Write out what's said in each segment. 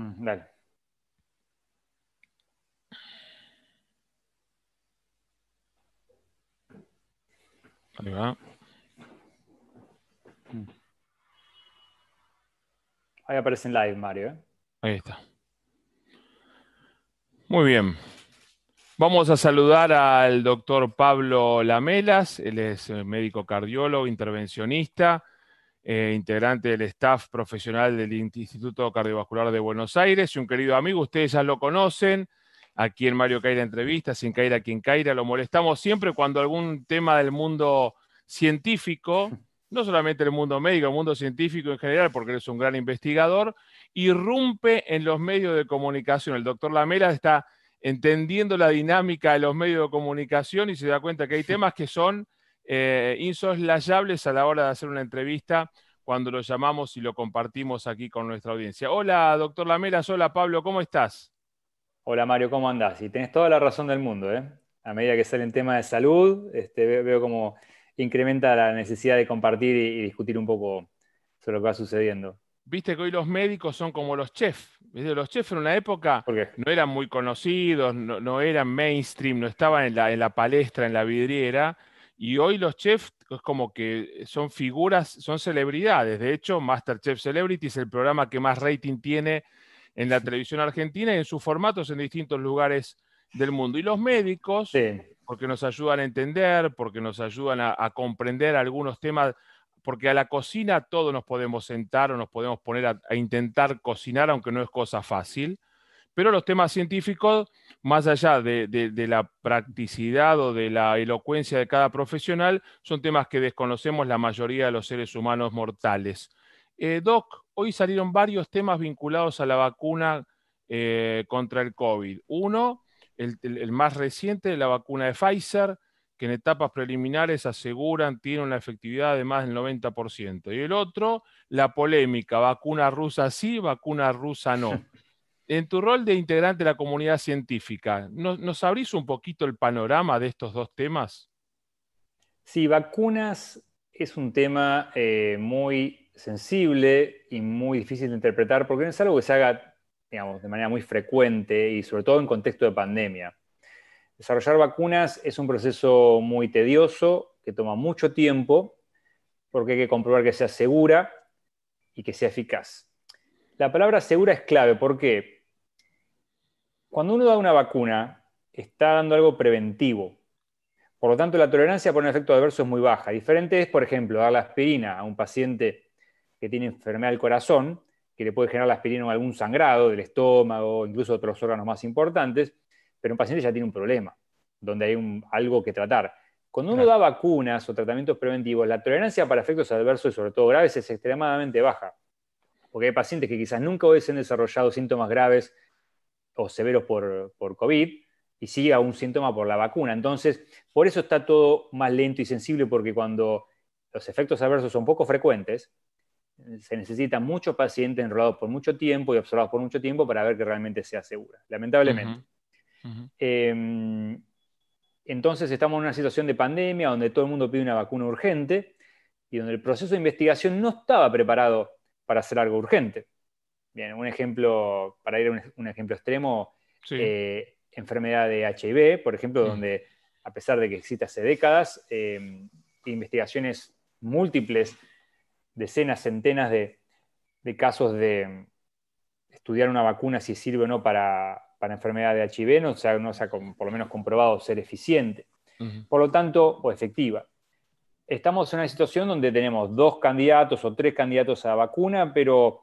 Mm, dale. Ahí va. Ahí aparece en live, Mario. ¿eh? Ahí está. Muy bien. Vamos a saludar al doctor Pablo Lamelas. Él es eh, médico cardiólogo, intervencionista, eh, integrante del staff profesional del Instituto Cardiovascular de Buenos Aires y un querido amigo. Ustedes ya lo conocen. Aquí en Mario Caira Entrevista, sin caer quien caira, lo molestamos siempre cuando algún tema del mundo científico no solamente el mundo médico, el mundo científico en general, porque él es un gran investigador, irrumpe en los medios de comunicación. El doctor Lamela está entendiendo la dinámica de los medios de comunicación y se da cuenta que hay temas que son eh, insoslayables a la hora de hacer una entrevista cuando lo llamamos y lo compartimos aquí con nuestra audiencia. Hola, doctor Lamela. Hola, Pablo. ¿Cómo estás? Hola, Mario. ¿Cómo andás? Y tenés toda la razón del mundo. ¿eh? A medida que salen temas de salud, este, veo como incrementa la necesidad de compartir y, discutir un poco sobre lo que va sucediendo. Viste que hoy los médicos son como los chefs. Los chefs en una época no eran muy conocidos, no, eran mainstream, no estaban en la, en la palestra, en la vidriera. Y hoy los chefs es como que son figuras, son celebridades. De hecho, Masterchef Celebrity es el programa que más rating tiene en la televisión argentina y en sus formatos en distintos lugares del mundo. Y los médicos, porque nos ayudan a entender, porque nos ayudan a, comprender algunos temas, porque a la cocina todos nos podemos sentar o nos podemos poner a, intentar cocinar, aunque no es cosa fácil. Pero los temas científicos, más allá de, la practicidad o de la elocuencia de cada profesional, son temas que desconocemos la mayoría de los seres humanos mortales. Eh, Doc, hoy salieron varios temas vinculados a la vacuna eh, contra el COVID. Uno, el, más reciente, la vacuna de Pfizer, que en etapas preliminares aseguran tiene una efectividad de más del 90%. Y el otro, la polémica, vacuna rusa sí, vacuna rusa no. En tu rol de integrante de la comunidad científica, ¿nos, abrís un poquito el panorama de estos dos temas? Sí, vacunas es un tema eh, muy sensible y muy difícil de interpretar porque no es algo que se haga digamos, de manera muy frecuente y sobre todo en contexto de pandemia. Desarrollar vacunas es un proceso muy tedioso, que toma mucho tiempo, porque hay que comprobar que sea segura y que sea eficaz. La palabra segura es clave, porque cuando uno da una vacuna, está dando algo preventivo. Por lo tanto, la tolerancia por un efecto adverso es muy baja. Diferente es, por ejemplo, dar la aspirina a un paciente que tiene enfermedad del corazón, que le puede generar la aspirina algún sangrado del estómago, incluso otros órganos más importantes, pero un paciente ya tiene un problema, donde hay algo que tratar. Cuando uno da vacunas o tratamientos preventivos, la tolerancia para efectos adversos y sobre todo graves es extremadamente baja, porque hay pacientes que quizás nunca hubiesen desarrollado síntomas graves o severos por, por COVID y sigue un síntoma por la vacuna. Entonces, por eso está todo más lento y sensible, porque cuando los efectos adversos son poco frecuentes, se necesita muchos pacientes enrolados por mucho tiempo y observados por mucho tiempo para ver que realmente sea segura, lamentablemente. Em, entonces estamos en una situación de pandemia donde todo el mundo pide una vacuna urgente y donde el proceso de investigación no estaba preparado para hacer algo urgente. Bien, un ejemplo, para ir a un, ejemplo extremo, eh, enfermedad de HIV, por ejemplo, donde a pesar de que existe hace décadas, em, investigaciones múltiples decenas, centenas de, casos de estudiar una vacuna si sirve o no para, para enfermedad de HIV, no se ha, no por lo menos comprobado ser eficiente. Por lo tanto, o efectiva. Estamos en una situación donde tenemos dos candidatos o tres candidatos a vacuna, pero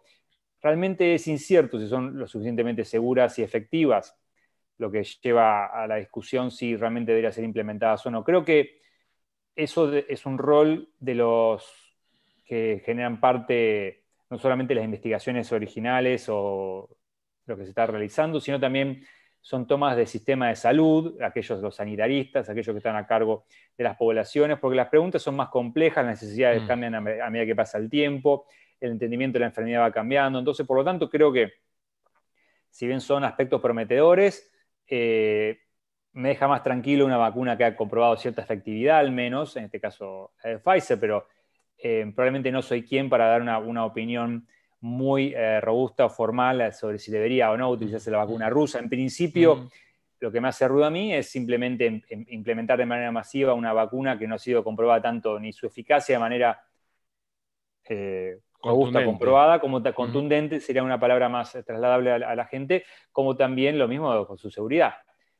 realmente es incierto si son lo suficientemente seguras y efectivas, lo que lleva a la discusión si realmente deberían ser implementadas o no. Creo que eso es un rol de los que generan parte no solamente las investigaciones originales o lo que se está realizando, sino también son tomas del sistema de salud, aquellos los sanitaristas, aquellos que están a cargo de las poblaciones, porque las preguntas son más complejas, las necesidades mm. cambian a, medida que pasa el tiempo, el entendimiento de la enfermedad va cambiando, entonces por lo tanto creo que si bien son aspectos prometedores, eh, me deja más tranquilo una vacuna que ha comprobado cierta efectividad al menos, en este caso la de Pfizer, pero eh, probablemente no soy quien para dar una, opinión muy eh, robusta o formal sobre si debería o no utilizarse la vacuna rusa. En principio, lo que me hace ruido a mí es simplemente implementar de manera masiva una vacuna que no ha sido comprobada tanto ni su eficacia de manera eh, robusta, comprobada, como contundente, sería una palabra más trasladable a la, gente, como también lo mismo con su seguridad.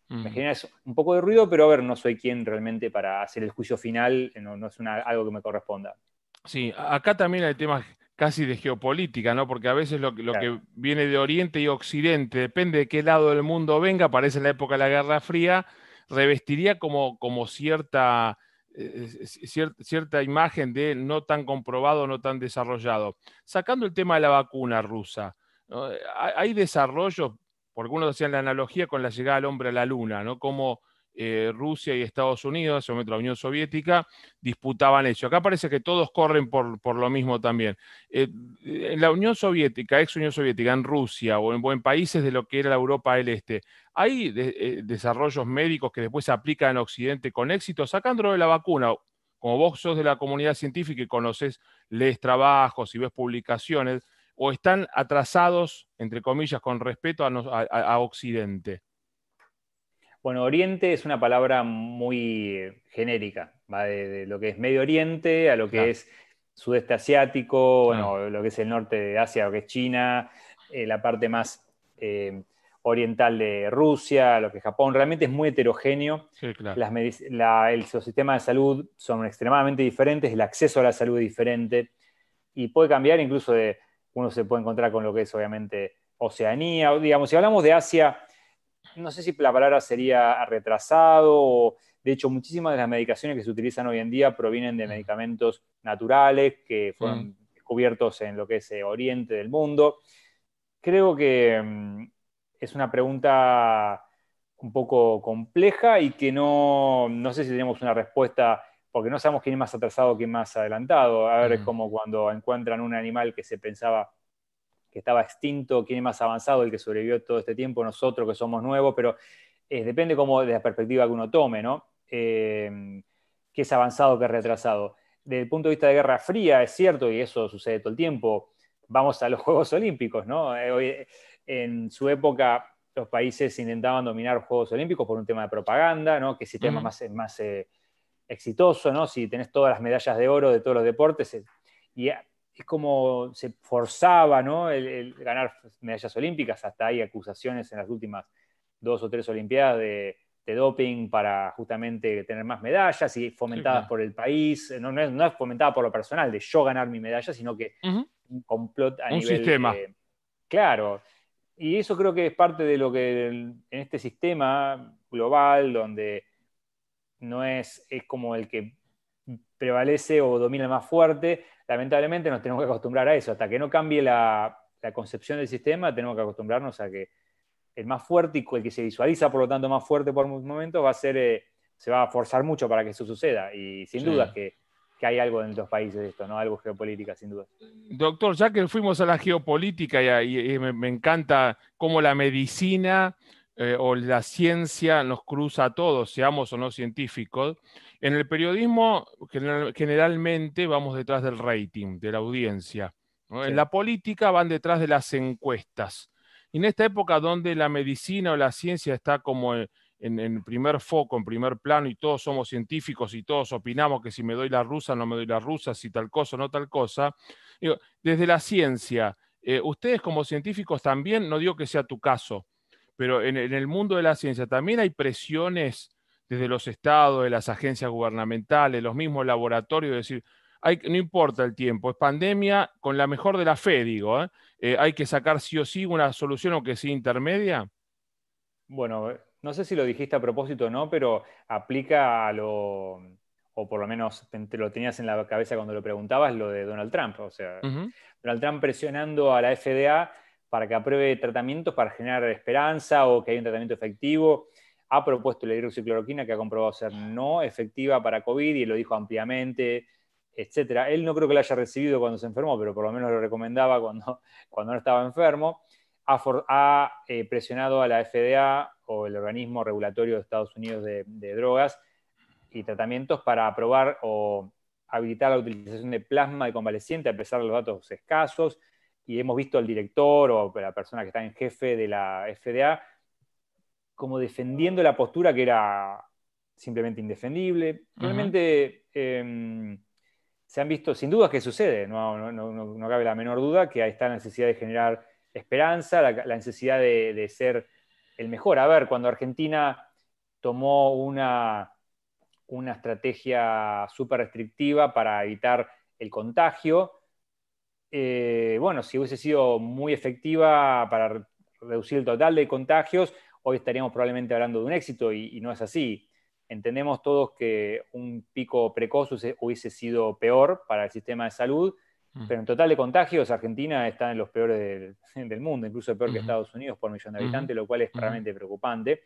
Me genera un poco de ruido, pero a ver, no soy quien realmente para hacer el juicio final, no, es algo que me corresponda. Sí, acá también hay temas casi de geopolítica, ¿no? Porque a veces lo, que viene de Oriente y Occidente, depende de qué lado del mundo venga, parece en la época de la Guerra Fría, revestiría como, como cierta, eh, cierta imagen de no tan comprobado, no tan desarrollado. Sacando el tema de la vacuna rusa, hay desarrollos, porque algunos hacían la analogía con la llegada del hombre a la luna, ¿no? Como eh, Rusia y Estados Unidos, en ese momento la Unión Soviética, disputaban eso. Acá parece que todos corren por, lo mismo también. Eh, en la Unión Soviética, ex Unión Soviética, en Rusia o en, países de lo que era la Europa del Este, ¿hay eh, desarrollos médicos que después se aplican en Occidente con éxito, sacándolo de la vacuna? Como vos sos de la comunidad científica y conoces, lees trabajos y ves publicaciones, o están atrasados, entre comillas, con respeto a Occidente. Bueno, Oriente es una palabra muy genérica, va de, lo que es Medio Oriente a lo que es sudeste asiático, bueno, lo que es el norte de Asia, lo que es China, eh, la parte más eh, oriental de Rusia, lo que es Japón, realmente es muy heterogéneo. Sí, claro. Las los sistemas de salud son extremadamente diferentes, el acceso a la salud es diferente y puede cambiar incluso de, uno se puede encontrar con lo que es obviamente Oceanía, digamos, si hablamos de Asia, no sé si la palabra sería retrasado, de hecho muchísimas de las medicaciones que se utilizan hoy en día provienen de medicamentos naturales que fueron mm. descubiertos en lo que es eh, Oriente del mundo. Creo que mm, es una pregunta un poco compleja y que no, no sé si tenemos una respuesta porque no sabemos quién es más atrasado, quién es más adelantado. A ver, es como cuando encuentran un animal que se pensaba que estaba extinto, quién es más avanzado, el que sobrevivió todo este tiempo, nosotros que somos nuevos, pero eh, depende como de la perspectiva que uno tome, ¿no? Eh, qué es avanzado, qué es retrasado. Desde el punto de vista de Guerra Fría, es cierto, y eso sucede todo el tiempo, vamos a los Juegos Olímpicos, ¿no? Eh, en su época los países intentaban dominar los Juegos Olímpicos por un tema de propaganda, ¿no? Que sistema más, más exitoso, ¿no? Si tenés todas las medallas de oro de todos los deportes, y es como se forzaba ¿no? el, ganar medallas olímpicas, hasta hay acusaciones en las últimas dos o tres Olimpiadas de, doping para justamente tener más medallas y fomentadas por el país, no, no, es, no, fomentada por lo personal, de yo ganar mi medalla, sino que un complot a un sistema. claro, y eso creo que es parte de lo que en este sistema global, donde no es, es como el que prevalece o domina más fuerte, lamentablemente nos tenemos que acostumbrar a eso. Hasta que no cambie la, concepción del sistema, tenemos que acostumbrarnos a que el más fuerte y el que se visualiza, por lo tanto, más fuerte por un momento, va a ser, eh, se va a forzar mucho para que eso suceda. Y sin duda que, hay algo en los países de esto, ¿no? Algo geopolítica, sin duda. Doctor, ya que fuimos a la geopolítica y, me, encanta cómo la medicina eh, o la ciencia nos cruza a todos, seamos o no científicos, en el periodismo generalmente vamos detrás del rating, de la audiencia. En la política van detrás de las encuestas. Y en esta época donde la medicina o la ciencia está como en, primer foco, en primer plano, y todos somos científicos y todos opinamos que si me doy la rusa, no me doy la rusa, si tal cosa, no tal cosa. desde la ciencia, eh, ustedes como científicos también, no digo que sea tu caso, pero en, en el mundo de la ciencia también hay presiones desde los estados, de las agencias gubernamentales, los mismos laboratorios, decir, hay, no importa el tiempo, es pandemia con la mejor de la fe, digo, ¿eh? Eh, hay que sacar sí o sí una solución aunque sea intermedia. Bueno, no sé si lo dijiste a propósito o no, pero aplica a lo, o por lo menos te lo tenías en la cabeza cuando lo preguntabas, lo de Donald Trump. O sea, Donald Trump presionando a la FDA para que apruebe tratamientos para generar esperanza o que haya un tratamiento efectivo ha propuesto la hidroxicloroquina que ha comprobado ser no efectiva para COVID y lo dijo ampliamente, etc. Él no creo que la haya recibido cuando se enfermó, pero por lo menos lo recomendaba cuando, cuando no estaba enfermo. Ha, eh, presionado a la FDA o el organismo regulatorio de Estados Unidos de, drogas y tratamientos para aprobar o habilitar la utilización de plasma de convaleciente a pesar de los datos escasos. y hemos visto al director o la persona que está en jefe de la FDA como defendiendo la postura que era simplemente indefendible. Realmente em, se han visto, sin dudas, que sucede, no, no, cabe la menor duda que ahí está la necesidad de generar esperanza, la, necesidad de, ser el mejor. A ver, cuando Argentina tomó una, una estrategia súper restrictiva para evitar el contagio, eh, bueno, si hubiese sido muy efectiva para reducir el total de contagios, hoy estaríamos probablemente hablando de un éxito y, no es así. Entendemos todos que un pico precoz hubiese sido peor para el sistema de salud, mm. pero en total de contagios Argentina está en los peores del, mundo, incluso peor que Estados Unidos por millón de habitantes, lo cual es realmente preocupante.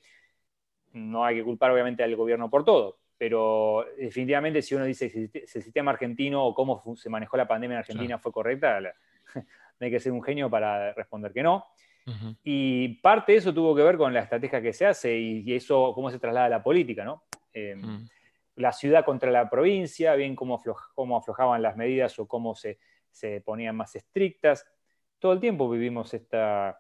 No hay que culpar obviamente al gobierno por todo, pero definitivamente si uno dice si el sistema argentino o cómo se manejó la pandemia en Argentina fue correcta, no hay que ser un genio para responder que no. Y parte de eso tuvo que ver con la estrategia que se hace y, eso, cómo se traslada a la política, ¿no? Em, mm. La ciudad contra la provincia, bien cómo, cómo aflojaban las medidas o cómo se, se, ponían más estrictas. Todo el tiempo vivimos esta,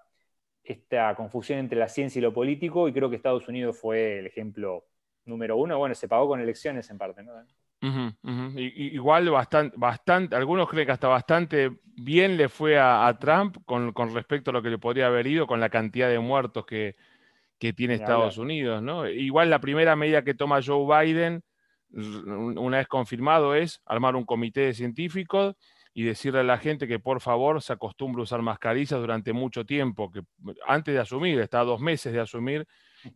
esta confusión entre la ciencia y lo político y creo que Estados Unidos fue el ejemplo número uno. Bueno, se pagó con elecciones en parte, ¿no? Igual bastante, bastante, algunos creen que hasta bastante bien le fue a, Trump con, respecto a lo que le podría haber ido con la cantidad de muertos que, tiene Estados Unidos, ¿no? Igual la primera medida que toma Joe Biden, una vez confirmado, es armar un comité de científicos y decirle a la gente que por favor se acostumbre a usar mascarillas durante mucho tiempo, que antes de asumir, está dos meses de asumir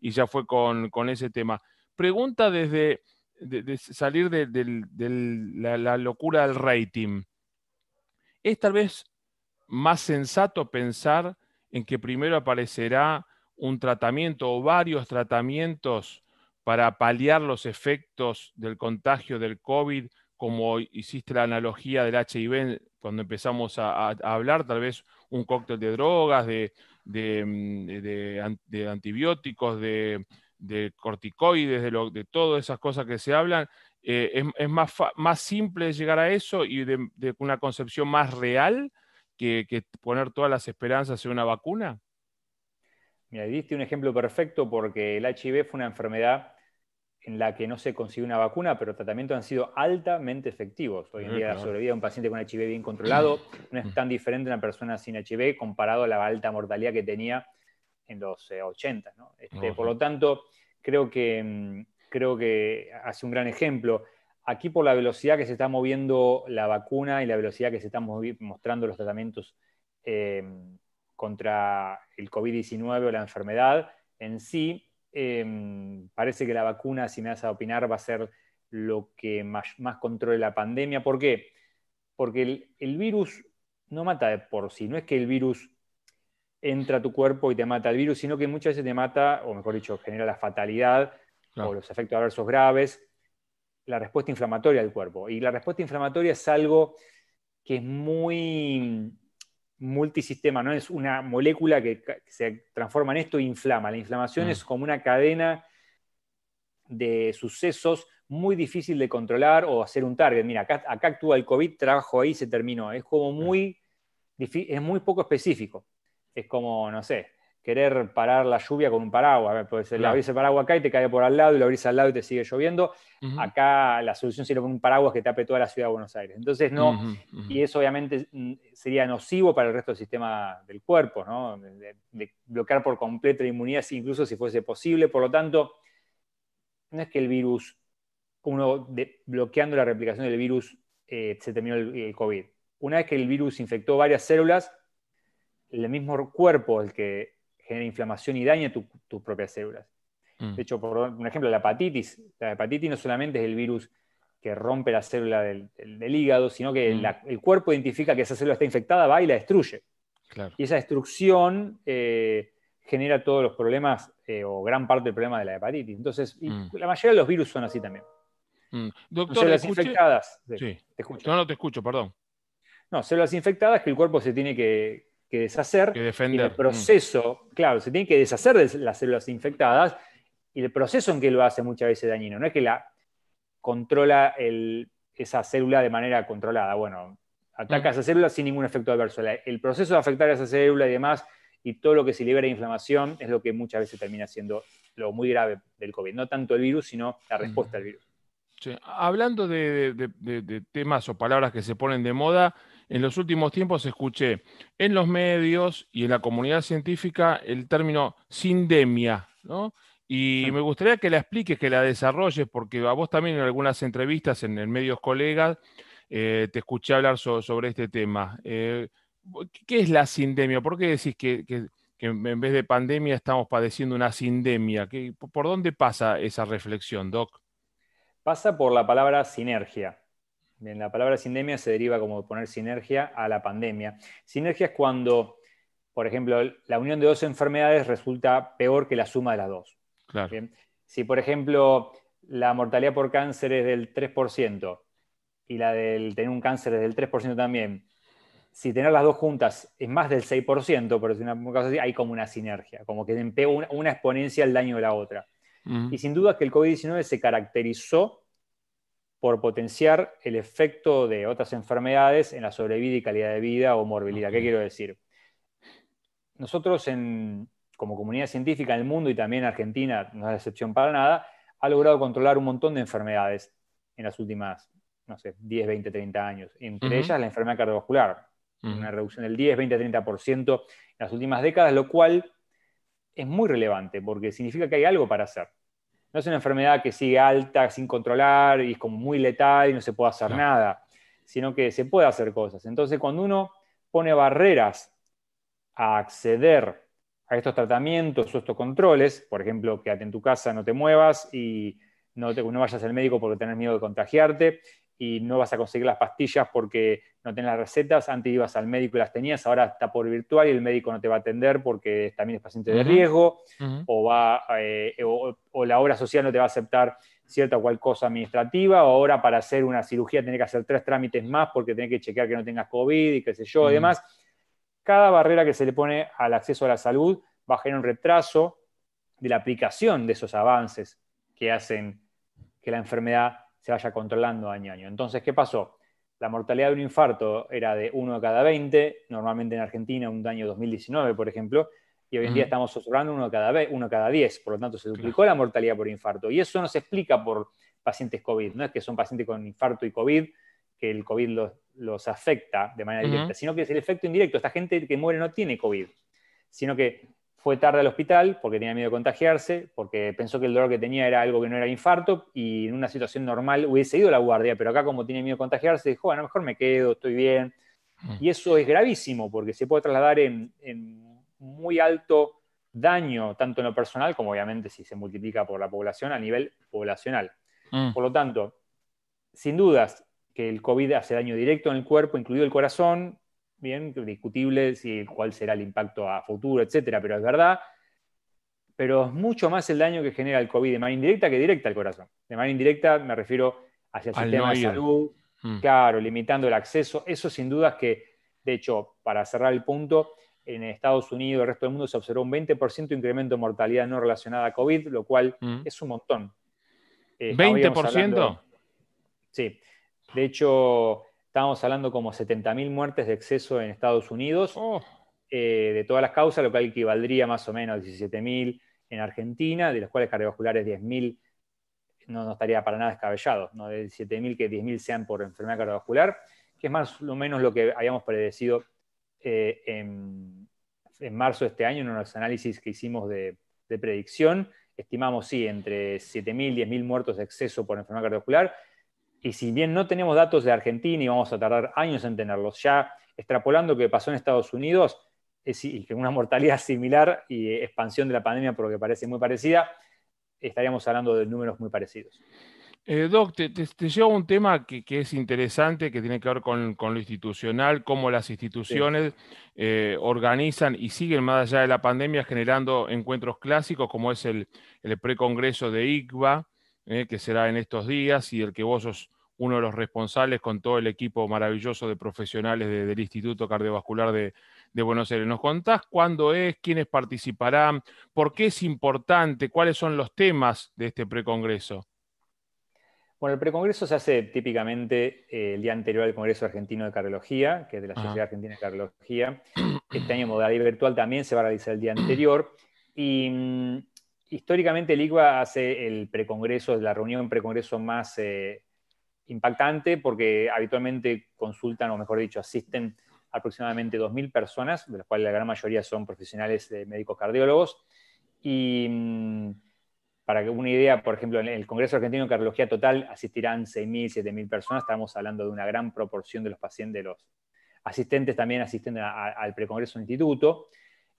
y ya fue con, con ese tema. Pregunta desde, de, salir de, la, locura del rating, es tal vez más sensato pensar en que primero aparecerá un tratamiento o varios tratamientos para paliar los efectos del contagio del COVID, como hiciste la analogía del HIV cuando empezamos a, hablar, tal vez un cóctel de drogas, de, de antibióticos, de, de corticoides, de, lo, de todas esas cosas que se hablan, eh, es, más, más simple llegar a eso y de, una concepción más real que, poner todas las esperanzas en una vacuna? Mira, diste un ejemplo perfecto porque el HIV fue una enfermedad en la que no se consiguió una vacuna, pero tratamientos han sido altamente efectivos. Hoy en día la sobrevida de un paciente con HIV bien controlado no es tan diferente a una persona sin HIV comparado a la alta mortalidad que tenía en los 80. Eh, este, por lo tanto, creo que, mm, creo que hace un gran ejemplo. Aquí por la velocidad que se está moviendo la vacuna y la velocidad que se están mostrando los tratamientos em, contra el COVID-19 o la enfermedad en sí, em, parece que la vacuna, si me vas a opinar, va a ser lo que más, más controle la pandemia. ¿Por qué? Porque el, el virus no mata de por sí, no es que el virus entra a tu cuerpo y te mata el virus, sino que muchas veces te mata, o mejor dicho, genera la fatalidad o los efectos adversos graves, la respuesta inflamatoria del cuerpo. Y la respuesta inflamatoria es algo que es muy multisistema, ¿no? Es una molécula que se transforma en esto e inflama. La inflamación mm. es como una cadena de sucesos muy difícil de controlar o hacer un target. Mira, acá, acá actúa el COVID, trabajo ahí, se terminó. Es como muy, es muy poco específico es como, no sé, querer parar la lluvia con un paraguas. Puede ser, abrís el paraguas acá y te cae por al lado y lo abrís al lado y te sigue lloviendo. Acá la solución sería con un paraguas que tape toda la ciudad de Buenos Aires. Entonces, no, y eso obviamente mm, sería nocivo para el resto del sistema del cuerpo, ¿no? De, bloquear por completo la inmunidad, incluso si fuese posible. Por lo tanto, no es que el virus, uno bloqueando la replicación del virus, eh, se terminó el COVID. Una vez que el virus infectó varias células, el mismo cuerpo el que genera inflamación y daña tus propias células. Mm. De hecho, por un ejemplo, la hepatitis. La hepatitis no solamente es el virus que rompe la célula del, hígado, sino que mm. el cuerpo identifica que esa célula está infectada, va y la destruye. Y esa destrucción eh, genera todos los problemas eh, o gran parte del problema de la hepatitis. Entonces, mm. la mayoría de los virus son así también. Doctor, células infectadas. Sí. Te escucho. No, no te escucho, perdón. No, células infectadas que el cuerpo se tiene que, que deshacer. Que defender. Y el proceso, claro, se tiene que deshacer de las células infectadas y el proceso en que lo hace muchas veces dañino. No es que la controla esa célula de manera controlada. Bueno, Ataca a esa célula sin ningún efecto adverso. El proceso de afectar a esa célula y demás, y todo lo que se libera de inflamación, es lo que muchas veces termina siendo lo muy grave del COVID. No tanto el virus, sino la respuesta al virus. Hablando de, temas o palabras que se ponen de moda, en los últimos tiempos escuché en los medios y en la comunidad científica el término sindemia, ¿no? Y me gustaría que la expliques, que la desarrolles, porque a vos también en algunas entrevistas en, medios colegas eh, te escuché hablar sobre este tema. Eh, ¿Qué es la sindemia? ¿Por qué decís que, en vez de pandemia estamos padeciendo una sindemia? ¿Por dónde pasa esa reflexión, Doc? Pasa por la palabra sinergia. La palabra sindemia se deriva como poner sinergia a la pandemia. Sinergia es cuando, por ejemplo, la unión de dos enfermedades resulta peor que la suma de las dos. Si, por ejemplo, la mortalidad por cáncer es del 3% y la del tener un cáncer es del 3% también, si tener las dos juntas es más del 6%, por decir una cosa así, hay como una sinergia, como que pega una, exponencia al daño de la otra. Y sin duda que el COVID-19 se caracterizó por potenciar el efecto de otras enfermedades en la sobrevida y calidad de vida o morbilidad. ¿Qué quiero decir? Nosotros como comunidad científica en el mundo y también en Argentina, no es excepción para nada, ha logrado controlar un montón de enfermedades en las últimas, no sé, 10, 20, 30 años. Entre ellas la enfermedad cardiovascular, una reducción del 10, 20, 30% en las últimas décadas, lo cual es muy relevante porque significa que hay algo para hacer no es una enfermedad que sigue alta sin controlar y es como muy letal y no se puede hacer nada, sino que se puede hacer cosas. Entonces, cuando uno pone barreras a acceder a estos tratamientos o estos controles, por ejemplo, quédate en tu casa, no te muevas y no, te, no vayas al médico porque tenés miedo de contagiarte, y no vas a conseguir las pastillas porque no tenés las recetas, antes ibas al médico y las tenías, ahora está por virtual y el médico no te va a atender porque también es paciente de riesgo, o, va, eh, o, la obra social no te va a aceptar cierta o cual cosa administrativa, o ahora para hacer una cirugía tenés que hacer tres trámites más porque tenés que chequear que no tengas COVID y qué sé yo, y demás. Cada barrera que se le pone al acceso a la salud va a generar un retraso de la aplicación de esos avances que hacen que la enfermedad se vaya controlando año a año. Entonces, ¿qué pasó? La mortalidad de un infarto era de 1 de cada 20, normalmente en Argentina un año 2019, por ejemplo, y hoy en día estamos observando uno cada, uno cada 10, por lo tanto se duplicó la mortalidad por infarto. Y eso no se explica por pacientes COVID, no es que son pacientes con infarto y COVID, que el COVID los, afecta de manera directa, sino que es el efecto indirecto. Esta gente que muere no tiene COVID, sino que fue tarde al hospital porque tenía miedo de contagiarse, porque pensó que el dolor que tenía era algo que no era infarto y en una situación normal hubiese ido a la guardia, pero acá como tiene miedo de contagiarse, dijo, bueno, mejor me quedo, estoy bien. Mm. Y eso es gravísimo porque se puede trasladar en, muy alto daño, tanto en lo personal como obviamente si se multiplica por la población a nivel poblacional. Mm. Por lo tanto, sin dudas que el COVID hace daño directo en el cuerpo, incluido el corazón, bien, discutible si, cuál será el impacto a futuro, etcétera, pero es verdad. Pero es mucho más el daño que genera el COVID de manera indirecta que directa al corazón. De manera indirecta me refiero hacia el sistema de salud, mm. claro, limitando el acceso. Eso sin duda es que, de hecho, para cerrar el punto, en Estados Unidos y el resto del mundo se observó un 20% de incremento de mortalidad no relacionada a COVID, lo cual mm. es un montón. ¿20%? Eh, sí. De hecho, Estábamos hablando como 70.000 muertes de exceso en Estados Unidos, oh. eh, de todas las causas, lo cual equivaldría más o menos a 17.000 en Argentina, de las cuales cardiovasculares 10.000 no, no, estaría para nada descabellado, ¿no? de 17.000 que 10.000 sean por enfermedad cardiovascular, que es más o menos lo que habíamos predecido eh, en, marzo de este año en unos análisis que hicimos de, de predicción. Estimamos, sí, entre 7.000 y 10.000 muertos de exceso por enfermedad cardiovascular y si bien no tenemos datos de Argentina y vamos a tardar años en tenerlos, ya extrapolando lo que pasó en Estados Unidos, es una mortalidad similar y expansión de la pandemia, por lo que parece muy parecida, estaríamos hablando de números muy parecidos. Eh, Doc, te, llevo un tema que, es interesante, que tiene que ver con, lo institucional, cómo las instituciones eh, organizan y siguen más allá de la pandemia generando encuentros clásicos, como es el, precongreso de ICVA, eh, que será en estos días y el que vos sos uno de los responsables con todo el equipo maravilloso de profesionales del Instituto Cardiovascular de, Buenos Aires. ¿Nos contás cuándo es, quiénes participarán, por qué es importante, cuáles son los temas de este precongreso? Bueno, el precongreso se hace típicamente eh, el día anterior al Congreso Argentino de Cardiología, que es de la Sociedad Argentina de Cardiología. Este año modalidad virtual también se va a realizar el día anterior. Y mm, históricamente el ICBA hace el precongreso, la reunión precongreso más eh, impactante porque habitualmente consultan, o mejor dicho, asisten aproximadamente 2.000 personas, de las cuales la gran mayoría son profesionales de médicos cardiólogos. Y mm, para que una idea, por ejemplo, en el Congreso Argentino de Cardiología Total asistirán 6.000, 7.000 personas. Estamos hablando de una gran proporción de los pacientes, de los asistentes también asisten al precongreso instituto.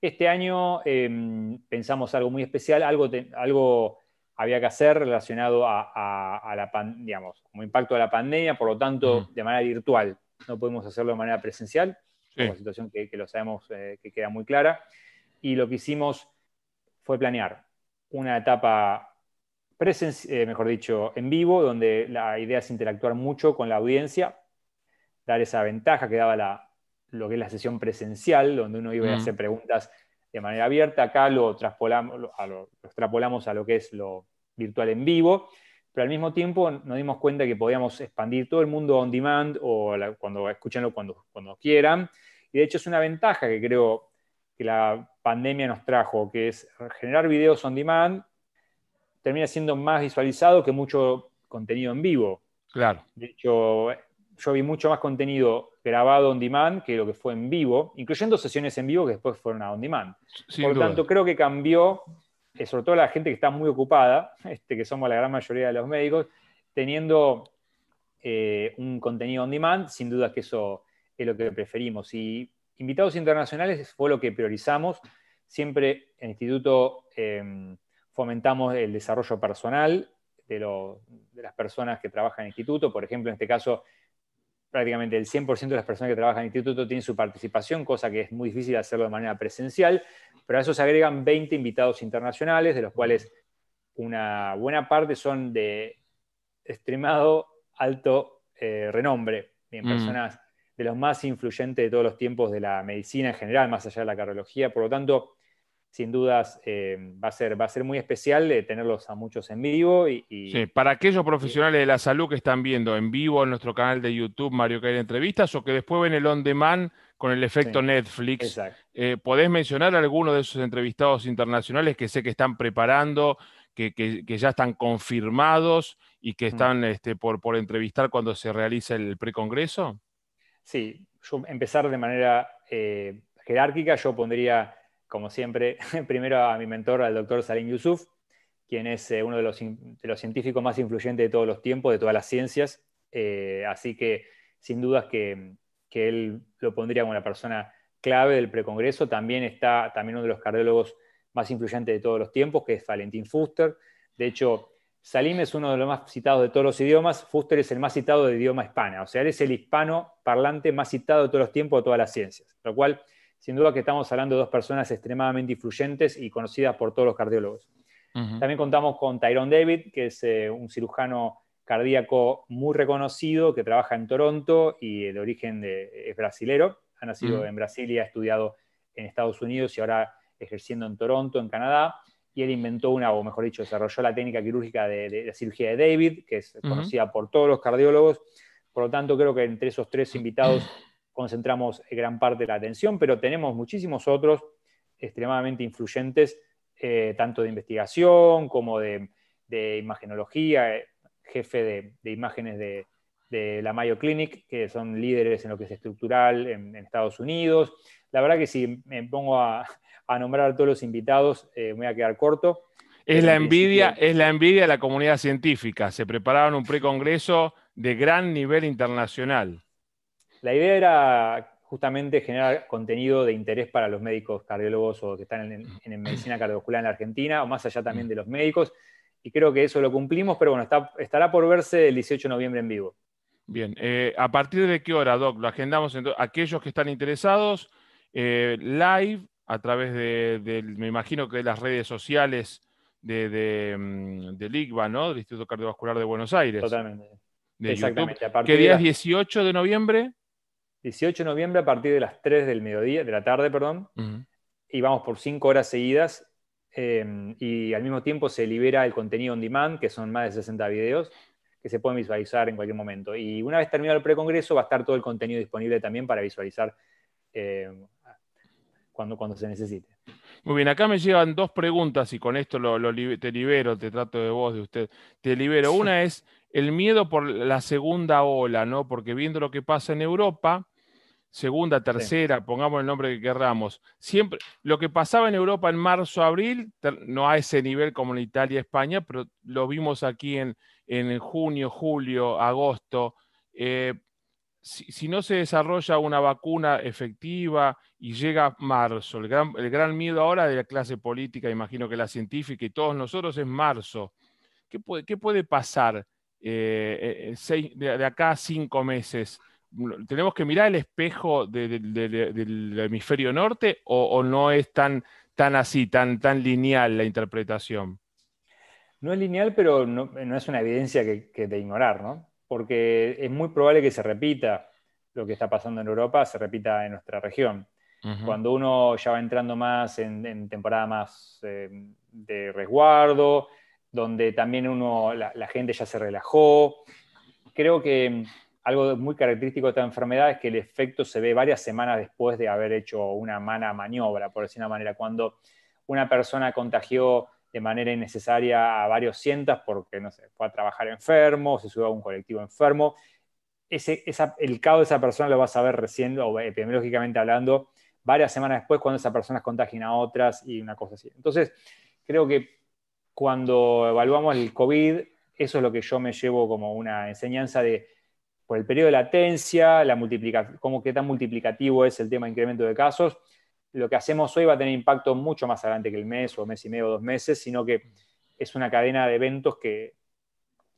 Este año em, pensamos algo muy especial, algo, algo había que hacer relacionado a, la digamos, como impacto de la pandemia, por lo tanto, de manera virtual. No podemos hacerlo de manera presencial, es una situación que, lo sabemos eh, que queda muy clara. Y lo que hicimos fue planear una etapa, eh, mejor dicho, en vivo, donde la idea es interactuar mucho con la audiencia, dar esa ventaja que daba la, lo que es la sesión presencial, donde uno iba a hacer preguntas de manera abierta. Acá lo, lo, extrapolamos a lo que es lo virtual en vivo, pero al mismo tiempo nos dimos cuenta que podíamos expandir todo el mundo on demand o cuando escuchenlo cuando, cuando quieran. Y de hecho es una ventaja que creo que la pandemia nos trajo, que es generar videos on demand, termina siendo más visualizado que mucho contenido en vivo. Claro. De hecho, yo vi mucho más contenido grabado on demand que lo que fue en vivo, incluyendo sesiones en vivo que después fueron a on demand. Por lo tanto, creo que cambió, eh, sobre todo la gente que está muy ocupada, este, que somos la gran mayoría de los médicos, teniendo eh, un contenido on demand, sin duda que eso es lo que preferimos. Y invitados internacionales fue lo que priorizamos. Siempre en el instituto em, fomentamos el desarrollo personal de, de, las personas que trabajan en el instituto. Por ejemplo, en este caso, prácticamente el 100% de las personas que trabajan en el instituto tienen su participación, cosa que es muy difícil hacerlo de manera presencial, pero a eso se agregan 20 invitados internacionales, de los cuales una buena parte son de extremado alto eh, renombre, bien, mm. personas de los más influyentes de todos los tiempos de la medicina en general, más allá de la cardiología. Por lo tanto, sin dudas eh, va, a ser, va a ser muy especial eh, tenerlos a muchos en vivo. Y, sí, para aquellos profesionales de la salud que están viendo en vivo en nuestro canal de YouTube Mario Caire Entrevistas o que después ven el on demand con el efecto Netflix, eh, ¿podés mencionar alguno de esos entrevistados internacionales que sé que están preparando, que, ya están confirmados y que mm. están este, por, por entrevistar cuando se realiza el precongreso? Sí, yo empezar de manera eh, jerárquica, yo pondría, como siempre, primero a mi mentor, al doctor Salim Yusuf, quien es eh, uno de los, científicos más influyentes de todos los tiempos, de todas las ciencias. Eh, así que, sin dudas que, él lo pondría como la persona clave del precongreso. También está también uno de los cardiólogos más influyentes de todos los tiempos, que es Valentín Fuster. De hecho, Salim es uno de los más citados de todos los idiomas, Fuster es el más citado de idioma hispana, o sea, él es el hispano parlante más citado de todos los tiempos de todas las ciencias, lo cual, sin duda que estamos hablando de dos personas extremadamente influyentes y conocidas por todos los cardiólogos. También contamos con Tyrone David, que es eh, un cirujano cardíaco muy reconocido, que trabaja en Toronto y de origen es brasilero, ha nacido en Brasil y ha estudiado en Estados Unidos y ahora ejerciendo en Toronto, en Canadá. Y él inventó una, o mejor dicho, desarrolló la técnica quirúrgica de, la cirugía de David, que es conocida por todos los cardiólogos. Por lo tanto, creo que entre esos tres invitados concentramos gran parte de la atención, pero tenemos muchísimos otros extremadamente influyentes, eh, tanto de investigación como de, imagenología, eh, jefe de, imágenes de, la Mayo Clinic, que son líderes en lo que es estructural en Estados Unidos. La verdad que si me pongo a, a nombrar a todos los invitados, eh, me voy a quedar corto. Es la, envidia, es la envidia de la comunidad científica. Se prepararon un precongreso de gran nivel internacional. La idea era justamente generar contenido de interés para los médicos cardiólogos o que están en, medicina cardiovascular en la Argentina, o más allá también de los médicos. Y creo que eso lo cumplimos, pero bueno, estará por verse el 18 de noviembre en vivo. Bien, eh, ¿a partir de qué hora, Doc? Lo agendamos entonces. Aquellos que están interesados, eh, live a través de, me imagino que de las redes sociales de, de, mm, del ICBA, ¿no? Del Instituto Cardiovascular de Buenos Aires. Totalmente. Exactamente. ¿Qué día es 18 de noviembre? 18 de noviembre a partir de las 3 del mediodía, de la tarde, perdón. Y vamos por 5 horas seguidas. Em, y al mismo tiempo se libera el contenido on demand, que son más de 60 videos, que se pueden visualizar en cualquier momento. Y una vez terminado el precongreso va a estar todo el contenido disponible también para visualizar eh, cuando, cuando se necesite. Muy bien, acá me llegan dos preguntas y con esto te libero, te trato de voz de usted. Te libero. Una es el miedo por la segunda ola, ¿no? Porque viendo lo que pasa en Europa, segunda, tercera, pongamos el nombre que querramos. Siempre, lo que pasaba en Europa en marzo, abril, no a ese nivel como en Italia España, pero lo vimos aquí en, en junio, julio, agosto. Eh, si, no se desarrolla una vacuna efectiva y llega marzo, el gran, el gran, miedo ahora de la clase política, imagino que la científica y todos nosotros es marzo. ¿Qué puede, qué puede pasar eh, eh, de, acá a cinco meses? ¿Tenemos que mirar el espejo del hemisferio norte o, no es tan, tan así, tan, tan lineal la interpretación? No es lineal, pero no, es una evidencia que, de ignorar, ¿no? Porque es muy probable que se repita lo que está pasando en Europa, se repita en nuestra región. Cuando uno ya va entrando más en, temporada más eh, de resguardo, donde también uno, la gente ya se relajó, creo que algo muy característico de esta enfermedad es que el efecto se ve varias semanas después de haber hecho una mala maniobra, por decir una manera. Cuando una persona contagió de manera innecesaria a varios cientos porque, no sé, fue a trabajar enfermo, se subió a un colectivo enfermo, ese, el caos de esa persona lo vas a ver recién, o epidemiológicamente hablando, varias semanas después cuando esa persona contagien a otras y una cosa así. Entonces, creo que cuando evaluamos el COVID, eso es lo que yo me llevo como una enseñanza de por el periodo de latencia, la cómo qué tan multiplicativo es el tema de incremento de casos. Lo que hacemos hoy va a tener impacto mucho más adelante que el mes o mes y medio o dos meses, sino que es una cadena de eventos que,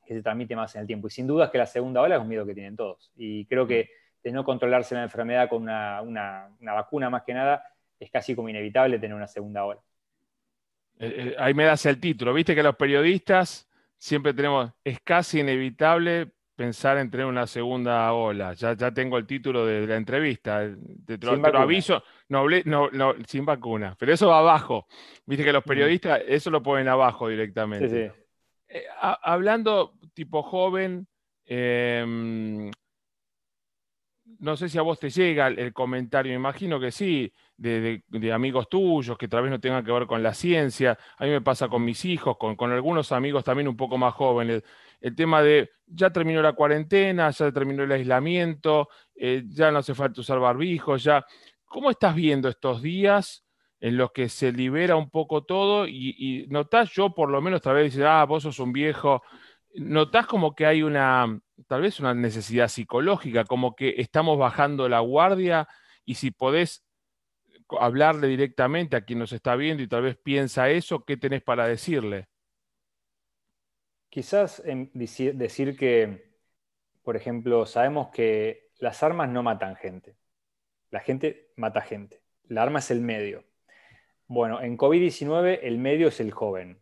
se transmite más en el tiempo. Y sin duda es que la segunda ola es un miedo que tienen todos. Y creo que de no controlarse la enfermedad con una, vacuna más que nada, es casi como inevitable tener una segunda ola. Eh, eh, ahí me das el título. Viste que los periodistas siempre tenemos, es casi inevitable pensar en tener una segunda ola. Ya, ya tengo el título de, la entrevista. Te, lo, aviso, no, no, sin vacuna. Pero eso va abajo. Viste que los mm. periodistas eso lo ponen abajo directamente. Eh, hablando tipo joven, em, no sé si a vos te llega el, comentario, me imagino que sí, de, amigos tuyos que tal vez no tengan que ver con la ciencia. A mí me pasa con mis hijos, con, con algunos amigos también un poco más jóvenes el tema de ya terminó la cuarentena, ya terminó el aislamiento, eh, ya no hace falta usar barbijos, ya. ¿Cómo estás viendo estos días en los que se libera un poco todo y, notás, yo por lo menos tal vez dices, ah, vos sos un viejo, notás como que hay una, tal vez una necesidad psicológica, como que estamos bajando la guardia y si podés hablarle directamente a quien nos está viendo y tal vez piensa eso, ¿qué tenés para decirle? Quizás decir que, por ejemplo, sabemos que las armas no matan gente. La gente mata gente. La arma es el medio. Bueno, en COVID-19 el medio es el joven.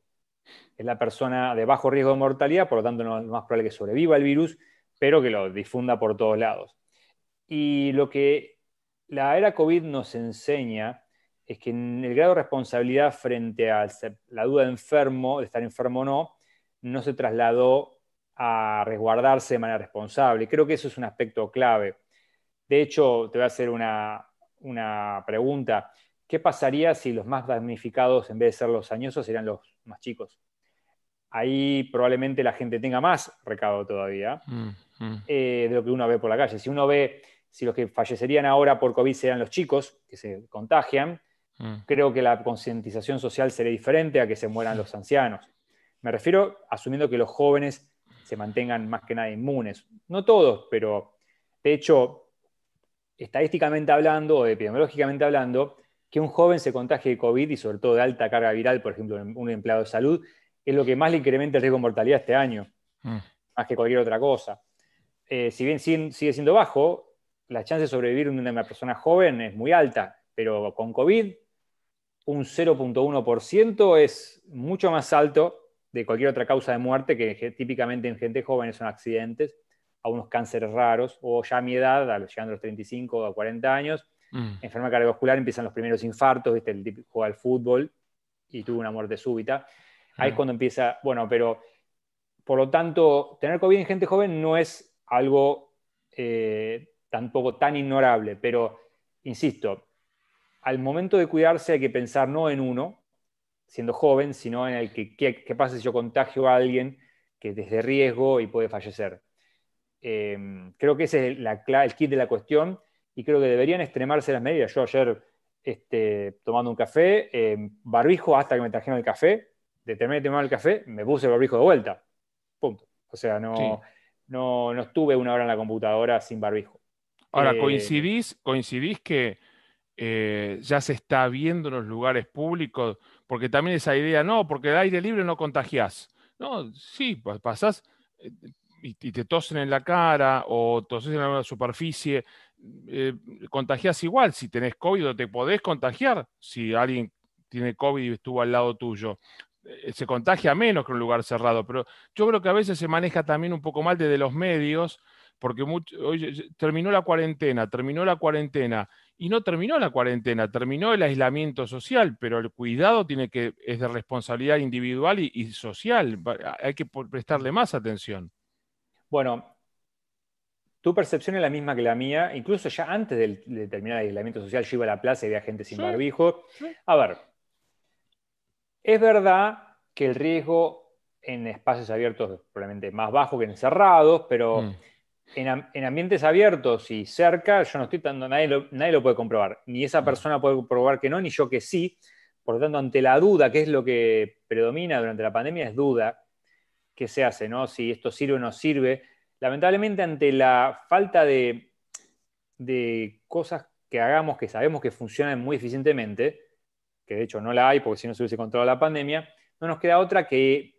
Es la persona de bajo riesgo de mortalidad, por lo tanto no es más probable que sobreviva el virus, pero que lo difunda por todos lados. Y lo que la era COVID nos enseña es que el grado de responsabilidad frente a la duda de enfermo, de estar enfermo o no, no se trasladó a resguardarse de manera responsable. Creo que eso es un aspecto clave. De hecho, te voy a hacer una, pregunta. ¿Qué pasaría si los más damnificados, en vez de ser los añosos, serían los más chicos? Ahí probablemente la gente tenga más recado todavía mm, mm. Eh, de lo que uno ve por la calle. Si uno ve, si los que fallecerían ahora por COVID serían los chicos que se contagian, mm. creo que la concientización social sería diferente a que se mueran los ancianos. Me refiero asumiendo que los jóvenes se mantengan más que nada inmunes. No todos, pero de hecho, estadísticamente hablando o epidemiológicamente hablando, que un joven se contagie de COVID y sobre todo de alta carga viral, por ejemplo, un empleado de salud, es lo que más le incrementa el riesgo de mortalidad este año, mm. más que cualquier otra cosa. Eh, si bien sigue siendo bajo, la chance de sobrevivir en una persona joven es muy alta, pero con COVID un 0.1% es mucho más alto de cualquier otra causa de muerte, que típicamente en gente joven son accidentes, a unos cánceres raros, o ya a mi edad, llegando a los 35 o 40 años, mm. enfermedad cardiovascular, empiezan los primeros infartos, ¿viste? el típico juega al fútbol y tuvo una muerte súbita. Ahí es mm. cuando empieza, bueno, pero por lo tanto, tener COVID en gente joven no es algo eh, tampoco tan ignorable, pero, insisto, al momento de cuidarse hay que pensar no en uno, siendo joven, sino en el que qué, pasa si yo contagio a alguien que es de riesgo y puede fallecer. Eh, creo que ese es el kit de la cuestión y creo que deberían extremarse las medidas. Yo ayer, este, tomando un café, eh, barbijo hasta que me trajeron el café, determiné de tomar el café, me puse el barbijo de vuelta. Punto. O sea, no, no, estuve una hora en la computadora sin barbijo. Ahora, eh, ¿coincidís, coincidís que eh, ya se está viendo en los lugares públicos? Porque también esa idea, no, porque el aire libre no contagiás. No, sí, pasás y, te tosen en la cara o toses en alguna superficie, eh, contagias igual. Si tenés COVID o te podés contagiar si alguien tiene COVID y estuvo al lado tuyo. Eh, se contagia menos que un lugar cerrado, pero yo creo que a veces se maneja también un poco mal desde los medios, porque hoy terminó la cuarentena, terminó la cuarentena, y no terminó la cuarentena, terminó el aislamiento social, pero el cuidado tiene que, es de responsabilidad individual y social, hay que prestarle más atención. Bueno, tu percepción es la misma que la mía, incluso ya antes de, terminar el aislamiento social, yo iba a la plaza y había gente sin barbijo. A ver, es verdad que el riesgo en espacios abiertos es probablemente más bajo que en cerrados, pero mm. En, ambientes abiertos y cerca, yo no estoy dando, nadie lo, nadie lo puede comprobar. Ni esa persona puede comprobar que no, ni yo que sí. Por lo tanto, ante la duda, que es lo que predomina durante la pandemia, es duda. ¿Qué se hace? ¿no? Si esto sirve o no sirve lamentablemente ante la falta de, cosas que hagamos que sabemos que funcionan muy eficientemente, que de hecho no la hay porque si no se hubiese controlado la pandemia, no nos queda otra que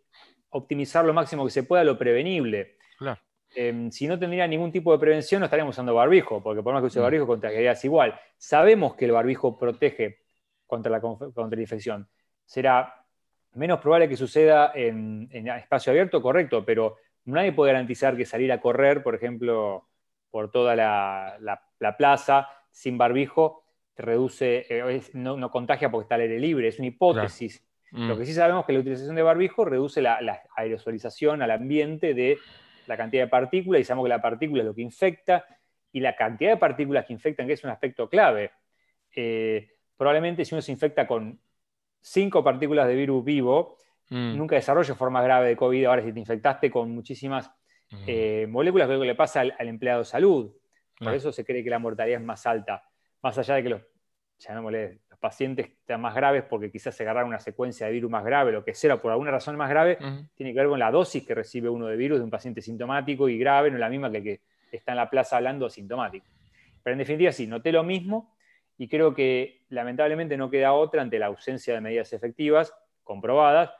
optimizar lo máximo que se pueda lo prevenible. Em, si no tendría ningún tipo de prevención, no estaríamos usando barbijo, porque por más que use mm. barbijo, contagiarías igual. Sabemos que el barbijo protege contra la, contra la infección. Será menos probable que suceda en, en espacio abierto, correcto, pero nadie puede garantizar que salir a correr, por ejemplo, por toda la, plaza sin barbijo, reduce, eh, no, contagia porque está al aire libre, es una hipótesis. Lo mm. que sí sabemos es que la utilización de barbijo reduce la, aerosolización al ambiente de la cantidad de partículas y sabemos que la partícula es lo que infecta y la cantidad de partículas que infectan, que es un aspecto clave. Eh, probablemente si uno se infecta con cinco partículas de virus vivo, Mm. Nunca desarrollo forma grave de COVID. Ahora, si te infectaste con muchísimas eh, moléculas, lo que le pasa al, empleado de salud. Por eso se cree que la mortalidad es más alta. Más allá de que los, los pacientes más graves porque quizás se agarraron una secuencia de virus más grave, lo que sea, por alguna razón más grave, tiene que ver con la dosis que recibe uno de virus de un paciente sintomático y grave, no es la misma que el que está en la plaza hablando asintomático. Pero en definitiva, sí, noté lo mismo y creo que lamentablemente no queda otra ante la ausencia de medidas efectivas comprobadas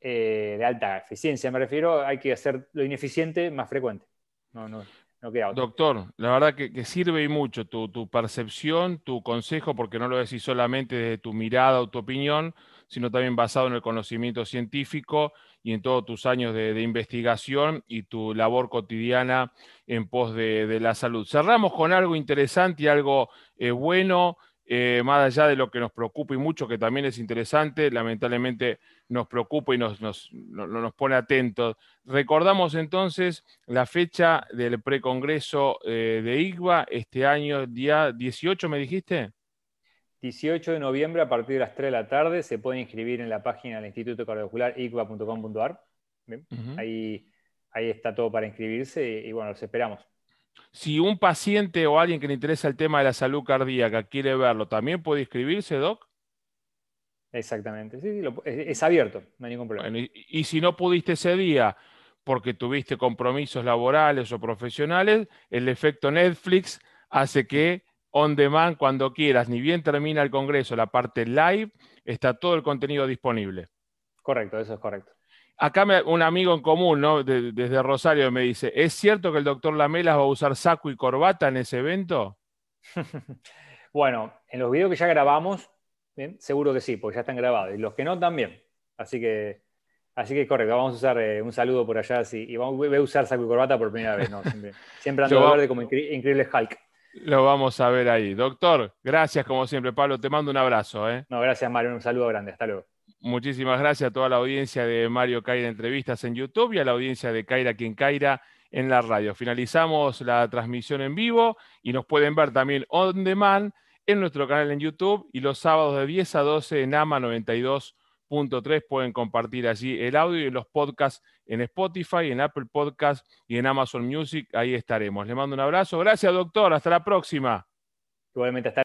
eh, de alta eficiencia, me refiero, hay que hacer lo ineficiente más frecuente. No, no, Doctor, la verdad que, sirve y mucho tu, percepción, tu consejo, porque no lo decís solamente desde tu mirada o tu opinión, sino también basado en el conocimiento científico y en todos tus años de, investigación y tu labor cotidiana en pos de, la salud. Cerramos con algo interesante y algo eh, bueno eh, más allá de lo que nos preocupa y mucho, que también es interesante, lamentablemente nos preocupa y nos, nos, pone atentos. Recordamos entonces la fecha del precongreso eh, de IGBA este año, día 18, ¿me dijiste? 18 de noviembre a partir de las 3 de la tarde se puede inscribir en la página del Instituto Cardiovascular igba.com.ar. ahí, ahí está todo para inscribirse y bueno, los esperamos si un paciente o alguien que le interesa el tema de la salud cardíaca quiere verlo, ¿también puede inscribirse, Doc? Exactamente, sí, es, abierto, no hay ningún problema. y, si no pudiste ese día porque tuviste compromisos laborales o profesionales, el efecto Netflix hace que on demand, cuando quieras, ni bien termina el Congreso, la parte live, está todo el contenido disponible. Correcto, eso es correcto. Acá un amigo en común, ¿no? desde Rosario me dice, ¿es cierto que el doctor Lamelas va a usar saco y corbata en ese evento? bueno, en los videos que ya grabamos, seguro que sí, porque ya están grabados. Y los que no, también. Así que, así que correcto, vamos a usar eh, un saludo por allá. Sí, y vamos, voy a usar saco y corbata por primera vez. Siempre, siempre ando verde como increíble Hulk. Lo vamos a ver ahí. Doctor, gracias como siempre. Pablo, te mando un abrazo. ¿eh? No, gracias Mario, un saludo grande. Hasta luego. Muchísimas gracias a toda la audiencia de Mario Caira Entrevistas en YouTube y a la audiencia de Caira Quien Caira en la radio. Finalizamos la transmisión en vivo y nos pueden ver también on demand en nuestro canal en YouTube y los sábados de 10 a 12 en AMA 92.3 pueden compartir allí el audio y los podcasts en Spotify, en Apple Podcasts y en Amazon Music. Ahí estaremos. Le mando un abrazo. Gracias, doctor. Hasta la próxima. Igualmente, hasta